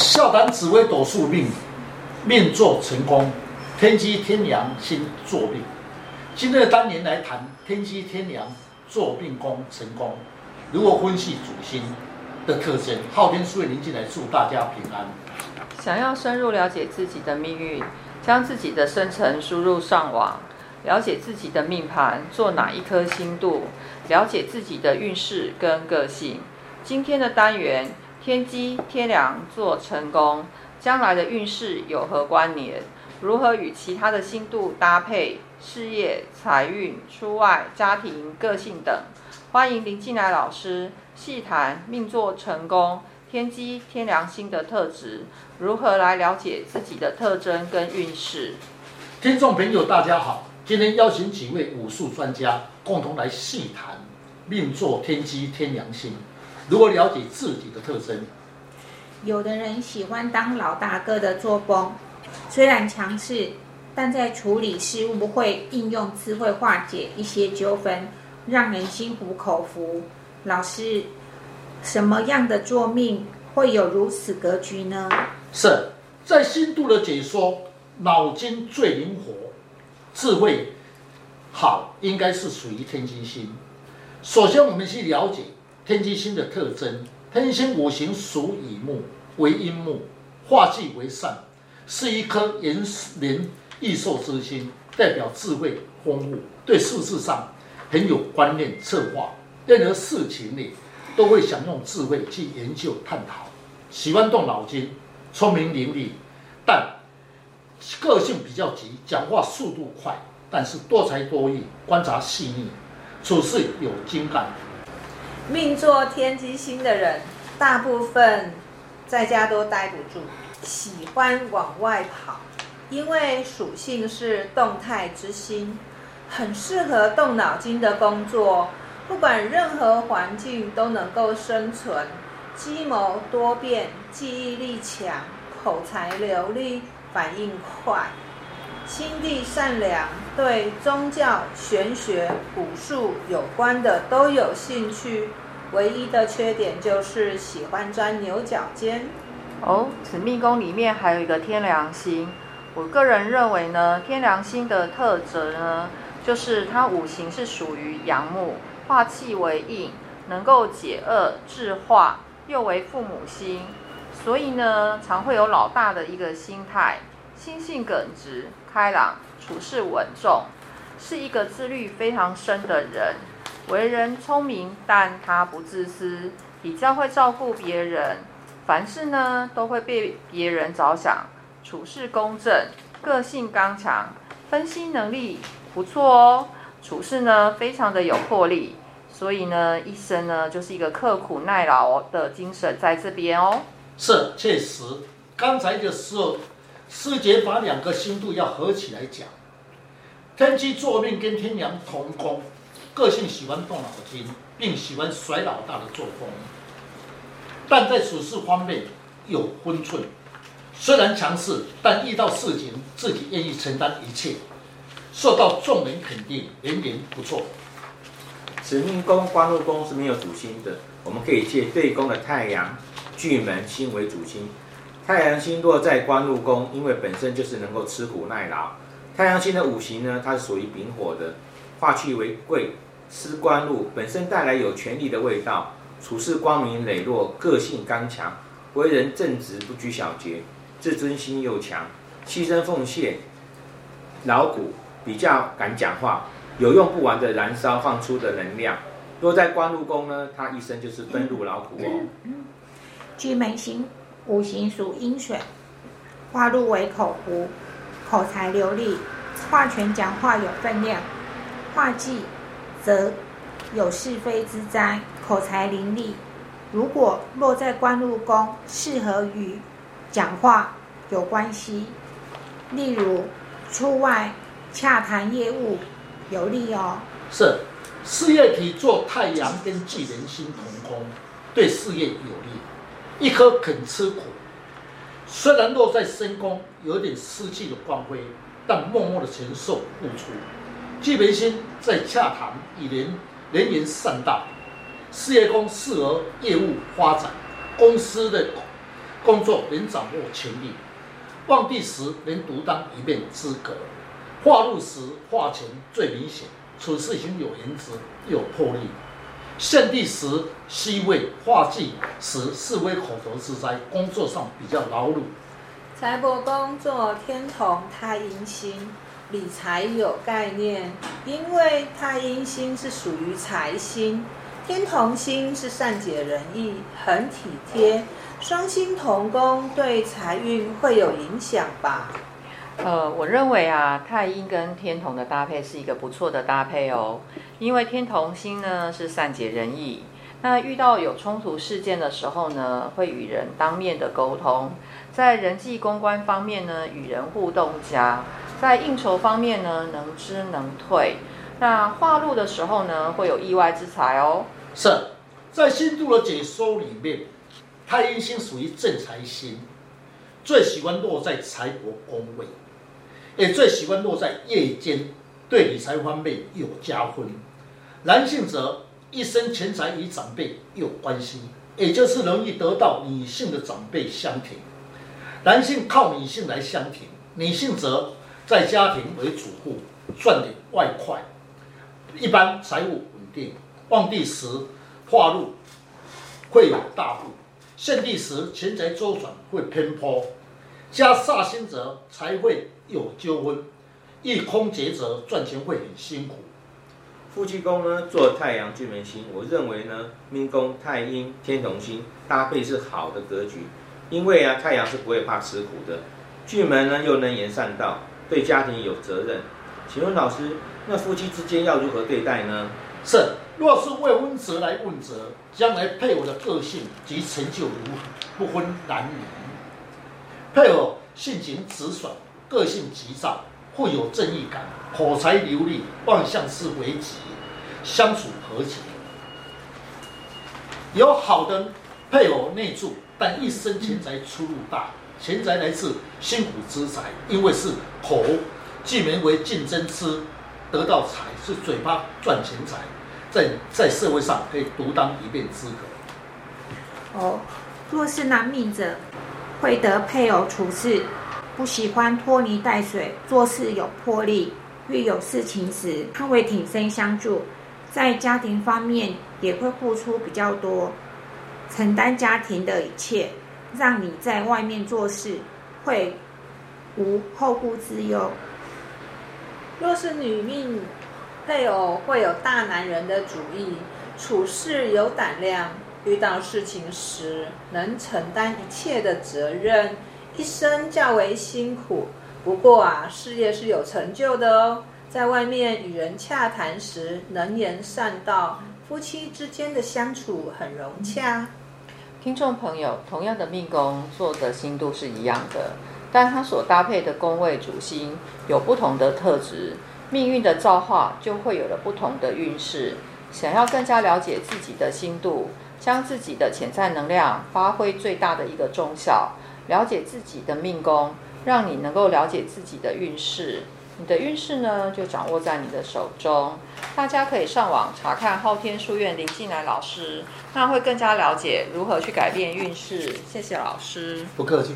笑谈紫微斗数命，命做成功，天机天梁星坐命。今天的单元来谈天机天梁坐命宫成功，如何分析主星的特征？昊天书院林进来祝大家平安。想要深入了解自己的命运，将自己的生辰输入上网，了解自己的命盘做哪一颗星度，了解自己的运势跟个性。今天的单元。天机天梁做成功，将来的运势有何关联？如何与其他的星度搭配？事业、财运、出外、家庭、个性等。欢迎林进来老师细谈命坐成功、天机天梁星的特质，如何来了解自己的特征跟运势？听众朋友，大家好，今天邀请几位武术专家共同来细谈命坐天机天梁星。如何了解自己的特征？有的人喜欢当老大哥的作风，虽然强势，但在处理事务会应用智慧化解一些纠纷，让人心服口服。老师，什么样的作命会有如此格局呢？是在新度的解说，脑筋最灵活，智慧好，应该是属于天机星。首先，我们去了解。天机星的特征，天机星五行属乙木，为阴木，化忌为善，是一颗延年益寿之星，代表智慧丰富，对事事上很有观念策划，任何事情里都会想用智慧去研究探讨，喜欢动脑筋，聪明伶俐，但个性比较急，讲话速度快，但是多才多艺，观察细腻，处事有精干。命坐天机星的人，大部分在家都待不住，喜欢往外跑，因为属性是动态之星，很适合动脑筋的工作，不管任何环境都能够生存，计谋多变，记忆力强，口才流利，反应快，心地善良，对宗教、玄学、武术有关的都有兴趣。唯一的缺点就是喜欢钻牛角尖。哦，此命宫里面还有一个天梁星。我个人认为呢，天梁星的特质呢，就是它五行是属于阳木，化气为印，能够解厄制化，又为父母星，所以呢，常会有老大的一个心态，心性耿直、开朗，处事稳重，是一个自律非常深的人。为人聪明，但他不自私，比较会照顾别人，凡事呢都会为别人着想，处事公正，个性刚强，分析能力不错哦，处事呢非常的有魄力，所以呢一生呢就是一个刻苦耐劳的精神在这边哦。是，确实，刚才的时候，师姐把两个星度要合起来讲，天机坐命跟天梁同宫。个性喜欢动脑筋，并喜欢甩老大的作风，但在处事方面有分寸。虽然强势，但遇到事情自己愿意承担一切，受到众人肯定，人缘不错。此命宫官禄宫是没有主星的，我们可以借对宫的太阳巨门星为主星。太阳星落在官禄宫，因为本身就是能够吃苦耐劳。太阳星的五行呢，它是属于丙火的。化气为贵，司官禄本身带来有权力的味道，处事光明磊落，个性刚强，为人正直，不拘小节，自尊心又强，牺牲奉献，劳苦，比较敢讲话，有用不完的燃烧放出的能量。若在官禄宫呢，他一生就是奔入劳苦哦。巨门星五行属阴水，化禄为口福，口才流利，话权讲话有分量。化忌则有是非之灾，口才伶俐。如果落在官禄宫，适合与讲话有关系，例如出外洽谈业务有利哦。是事业体做太阳跟巨人星同宫，对事业有利。一颗肯吃苦，虽然落在身宫，有点失去了光辉，但默默的承受付出。巨门星在洽谈，以人人缘善道，事业宫适合业务发展，公司的工作能掌握权力，旺地时能独当一面资格，化禄时化权最明显，处事情有原则有魄力。献地时西位化忌时是为口头之灾，工作上比较劳碌。财帛宫坐天同太阴星，理财有概念，因为太阴星是属于财星，天同星是善解人意，很体贴。双星同宫对财运会有影响吧？呃，我认为啊，太阴跟天同的搭配是一个不错的搭配哦。因为天同星呢是善解人意，那遇到有冲突事件的时候呢，会与人当面的沟通，在人际公关方面呢，与人互动佳，在应酬方面呢，能知能退。那化禄的时候呢，会有意外之财哦。是，在星度的解说里面，太阴星属于正财星，最喜欢落在财帛宫位，也最喜欢落在夜间，对理财方面有加分。男性则一生钱财与长辈有关系，也就是容易得到女性的长辈相挺。男性靠女性来相挺，女性则在家庭为主妇，赚点外快，一般财务稳定。旺地时化禄会有大富，限地时钱财周转会偏颇，加煞星则财会有纠纷，一空劫则赚钱会很辛苦。夫妻宫呢，坐太阳巨门星，我认为呢，命宫太阴天同星搭配是好的格局，因为啊，太阳是不会怕吃苦的，巨门呢又能言善道，对家庭有责任。请问老师，那夫妻之间要如何对待呢？是，若是未婚者来问责，将来配偶的个性及成就如何，不分男女。配偶性情直爽，个性急躁。富有正义感，口才流利，望相是为吉，相处和谐。有好的配偶内助，但一生钱财出入大，钱财来自辛苦之财，因为是口既名为竞争之，得到财是嘴巴赚钱财，在在社会上可以独当一面资格。哦，若是男命者，会得配偶处事。不喜欢拖泥带水，做事有魄力。遇有事情时，他会挺身相助，在家庭方面也会付出比较多，承担家庭的一切，让你在外面做事会无后顾之忧。若是女命，配偶会有大男人的主意，处事有胆量，遇到事情时能承担一切的责任。一生较为辛苦，不过啊，事业是有成就的哦。在外面与人洽谈时，能言善道，夫妻之间的相处很融洽。听众朋友，同样的命宫做的星度是一样的，但它所搭配的宫位主星有不同的特质，命运的造化就会有了不同的运势。想要更加了解自己的星度，将自己的潜在能量发挥最大的一个功效。了解自己的命宫，让你能够了解自己的运势。你的运势呢，就掌握在你的手中。大家可以上网查看昊天书院林静来老师，那会更加了解如何去改变运势。谢谢老师，不客气。